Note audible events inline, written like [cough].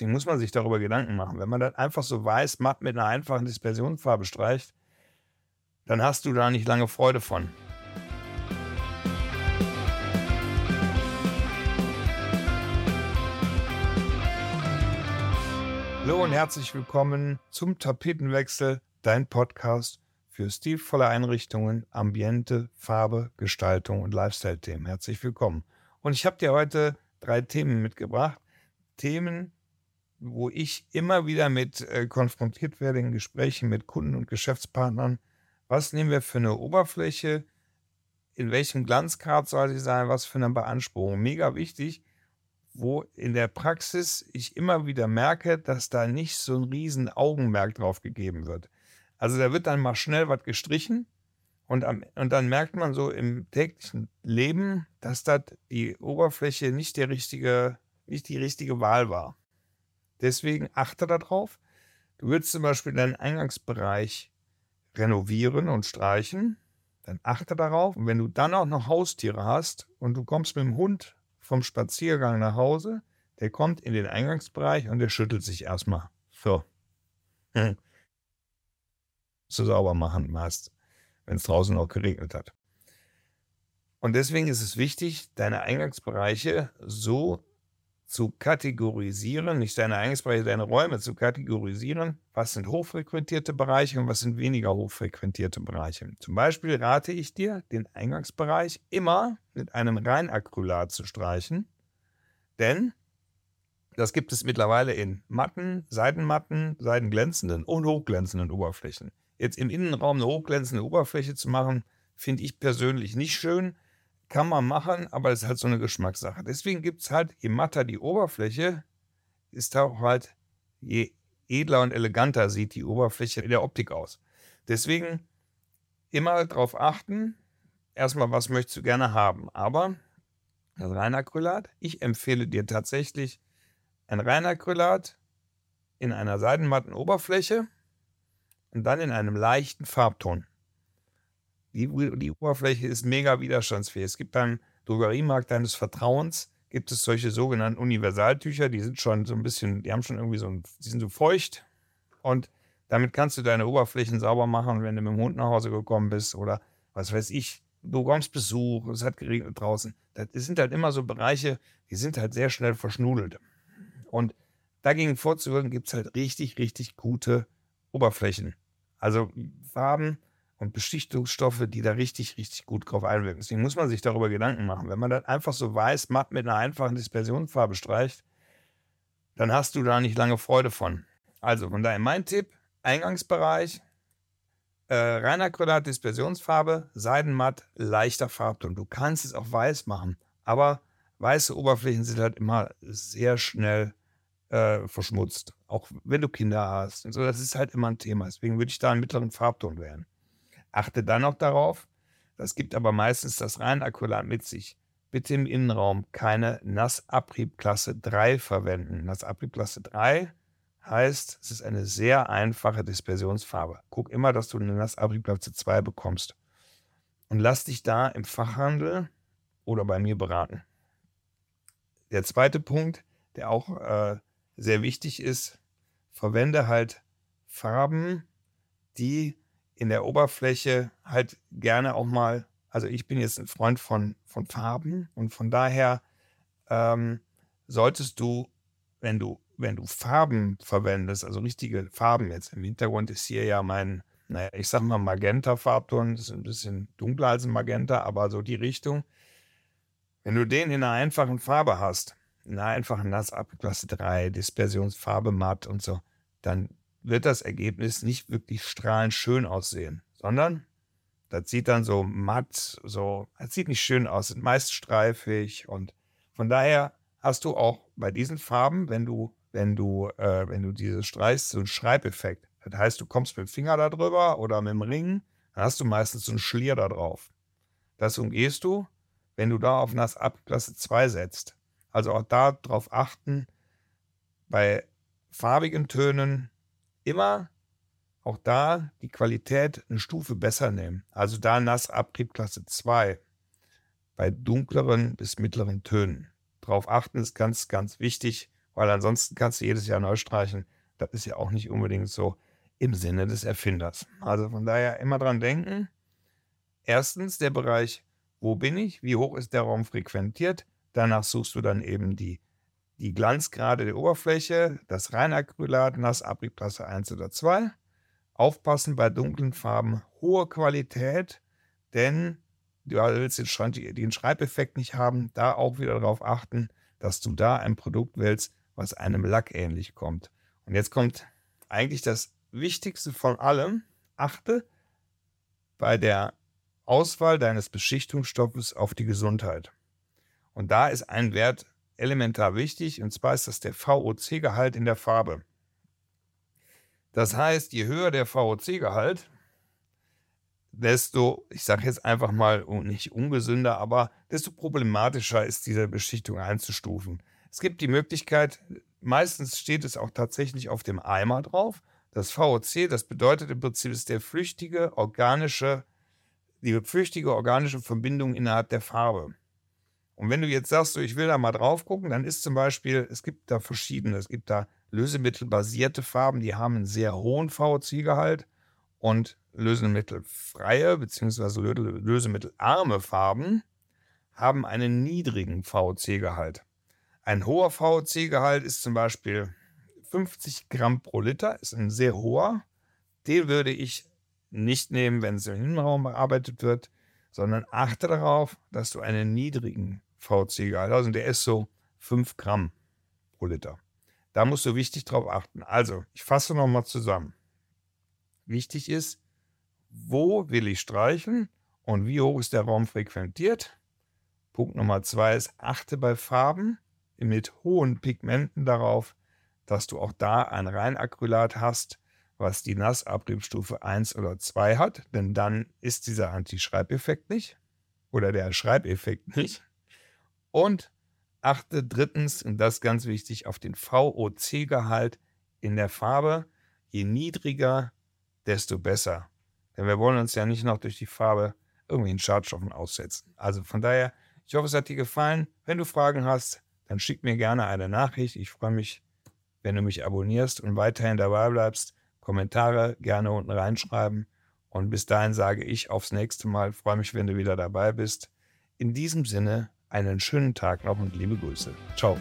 Deswegen muss man sich darüber Gedanken machen. Wenn man das einfach so weiß, matt mit einer einfachen Dispersionsfarbe streicht, dann hast du da nicht lange Freude von. Hallo und herzlich willkommen zum Tapetenwechsel, dein Podcast für stilvolle Einrichtungen, Ambiente, Farbe, Gestaltung und Lifestyle-Themen. Herzlich willkommen. Und ich habe dir heute drei Themen mitgebracht. Themen, wo ich immer wieder mit äh, konfrontiert werde in Gesprächen mit Kunden und Geschäftspartnern. Was nehmen wir für eine Oberfläche? In welchem Glanzgrad soll sie sein? Was für eine Beanspruchung? Mega wichtig, wo in der Praxis ich immer wieder merke, dass da nicht so ein riesen Augenmerk drauf gegeben wird. Also da wird dann mal schnell was gestrichen und, am, und dann merkt man so im täglichen Leben, dass das die Oberfläche nicht der richtige, nicht die richtige Wahl war. Deswegen achte darauf. Du willst zum Beispiel deinen Eingangsbereich renovieren und streichen. Dann achte darauf. Und wenn du dann auch noch Haustiere hast und du kommst mit dem Hund vom Spaziergang nach Hause, der kommt in den Eingangsbereich und der schüttelt sich erstmal. So. Hm. [laughs] So sauber machen meist wenn es draußen auch geregnet hat. Und deswegen ist es wichtig, deine Eingangsbereiche so zu kategorisieren, nicht deine Eingangsbereiche, deine Räume zu kategorisieren, was sind hochfrequentierte Bereiche und was sind weniger hochfrequentierte Bereiche. Zum Beispiel rate ich dir, den Eingangsbereich immer mit einem Reinacrylat zu streichen, denn das gibt es mittlerweile in matten, Seitenmatten, seidenglänzenden und hochglänzenden Oberflächen. Jetzt im Innenraum eine hochglänzende Oberfläche zu machen, finde ich persönlich nicht schön. Kann man machen, aber es ist halt so eine Geschmackssache. Deswegen gibt es halt, je matter die Oberfläche, ist auch halt, je edler und eleganter sieht die Oberfläche in der Optik aus. Deswegen immer darauf achten, erstmal, was möchtest du gerne haben. Aber das Reinacrylat, ich empfehle dir tatsächlich ein Reinacrylat in einer seidenmatten Oberfläche und dann in einem leichten Farbton. Die, die Oberfläche ist mega widerstandsfähig. Es gibt beim Drogeriemarkt deines Vertrauens gibt es solche sogenannten Universaltücher, die sind schon so ein bisschen, die haben schon irgendwie so ein, die sind so feucht und damit kannst du deine Oberflächen sauber machen, wenn du mit dem Hund nach Hause gekommen bist oder was weiß ich, du kommst Besuch, es hat geregnet draußen. Das sind halt immer so Bereiche, die sind halt sehr schnell verschnudelt. Und dagegen vorzugehen, gibt es halt richtig, richtig gute Oberflächen. Also Farben und Beschichtungsstoffe, die da richtig, richtig gut drauf einwirken. Deswegen muss man sich darüber Gedanken machen. Wenn man das einfach so weiß, matt mit einer einfachen Dispersionsfarbe streicht, dann hast du da nicht lange Freude von. Also von daher mein Tipp, Eingangsbereich, äh, reiner Dispersionsfarbe, Seidenmatt, leichter Farbton. Du kannst es auch weiß machen, aber weiße Oberflächen sind halt immer sehr schnell äh, verschmutzt. Auch wenn du Kinder hast. Und so, das ist halt immer ein Thema. Deswegen würde ich da einen mittleren Farbton wählen. Achte dann noch darauf, das gibt aber meistens das Reinacrylat mit sich. Bitte im Innenraum keine Nassabriebklasse 3 verwenden. Nassabriebklasse 3 heißt, es ist eine sehr einfache Dispersionsfarbe. Guck immer, dass du eine Nassabriebklasse 2 bekommst. Und lass dich da im Fachhandel oder bei mir beraten. Der zweite Punkt, der auch äh, sehr wichtig ist, verwende halt Farben, die in der Oberfläche halt gerne auch mal, also ich bin jetzt ein Freund von, von Farben und von daher ähm, solltest du, wenn du, wenn du Farben verwendest, also richtige Farben jetzt, im Hintergrund ist hier ja mein, naja, ich sag mal Magenta-Farbton, das ist ein bisschen dunkler als ein Magenta, aber so die Richtung. Wenn du den in einer einfachen Farbe hast, na, einfach nass ab, Klasse 3, Dispersionsfarbe matt und so, dann wird das Ergebnis nicht wirklich strahlend schön aussehen, sondern das sieht dann so matt, so, das sieht nicht schön aus, sind meist streifig und von daher hast du auch bei diesen Farben, wenn du, wenn du, äh, wenn du diese streichst, so einen Schreibeffekt. Das heißt, du kommst mit dem Finger da drüber oder mit dem Ring, dann hast du meistens so einen Schlier da drauf. Das umgehst du, wenn du da auf Nass ab Klasse 2 setzt. Also auch darauf achten, bei farbigen Tönen immer auch da die Qualität eine Stufe besser nehmen. Also da Nassabriebklasse 2 bei dunkleren bis mittleren Tönen. Darauf achten ist ganz, ganz wichtig, weil ansonsten kannst du jedes Jahr neu streichen. Das ist ja auch nicht unbedingt so im Sinne des Erfinders. Also von daher immer dran denken. Erstens der Bereich, wo bin ich, wie hoch ist der Raum frequentiert. Danach suchst du dann eben die, die Glanzgrade der Oberfläche, das Reinacrylat, Nassabriebklasse 1 oder 2. Aufpassen bei dunklen Farben, hohe Qualität, denn du willst den, den Schreibeffekt nicht haben. Da auch wieder darauf achten, dass du da ein Produkt wählst, was einem Lack ähnlich kommt. Und jetzt kommt eigentlich das Wichtigste von allem. Achte bei der Auswahl deines Beschichtungsstoffes auf die Gesundheit. Und da ist ein Wert elementar wichtig, und zwar ist das der VOC-Gehalt in der Farbe. Das heißt, je höher der VOC-Gehalt, desto, ich sage jetzt einfach mal nicht ungesünder, aber desto problematischer ist diese Beschichtung einzustufen. Es gibt die Möglichkeit, meistens steht es auch tatsächlich auf dem Eimer drauf. Das VOC, das bedeutet im Prinzip, ist der flüchtige organische, die flüchtige organische Verbindung innerhalb der Farbe. Und wenn du jetzt sagst, so, ich will da mal drauf gucken, dann ist zum Beispiel, es gibt da verschiedene, es gibt da lösemittelbasierte Farben, die haben einen sehr hohen VOC-Gehalt und lösemittelfreie bzw. lösemittelarme Farben haben einen niedrigen VOC-Gehalt. Ein hoher VOC-Gehalt ist zum Beispiel 50 Gramm pro Liter, ist ein sehr hoher. Den würde ich nicht nehmen, wenn es im Innenraum bearbeitet wird, sondern achte darauf, dass du einen niedrigen VOC-Gehalt hast und der ist so 5 Gramm pro Liter. Da musst du wichtig drauf achten. Also, ich fasse nochmal zusammen. Wichtig ist, wo will ich streichen und wie hoch ist der Raum frequentiert. Punkt Nummer zwei ist, achte bei Farben mit hohen Pigmenten darauf, dass du auch da ein Reinacrylat hast, was die Nassabriebstufe 1 oder 2 hat, denn dann ist dieser Anti-Schreibeffekt nicht oder der Schreibeffekt nicht. Und achte drittens, und das ist ganz wichtig, auf den VOC-Gehalt in der Farbe. Je niedriger, desto besser. Denn wir wollen uns ja nicht noch durch die Farbe irgendwelchen Schadstoffen aussetzen. Also von daher, ich hoffe, es hat dir gefallen. Wenn du Fragen hast, dann schick mir gerne eine Nachricht. Ich freue mich, wenn du mich abonnierst und weiterhin dabei bleibst. Kommentare gerne unten reinschreiben. Und bis dahin sage ich aufs nächste Mal. freue mich, wenn du wieder dabei bist. In diesem Sinne, einen schönen Tag noch und liebe Grüße. Ciao.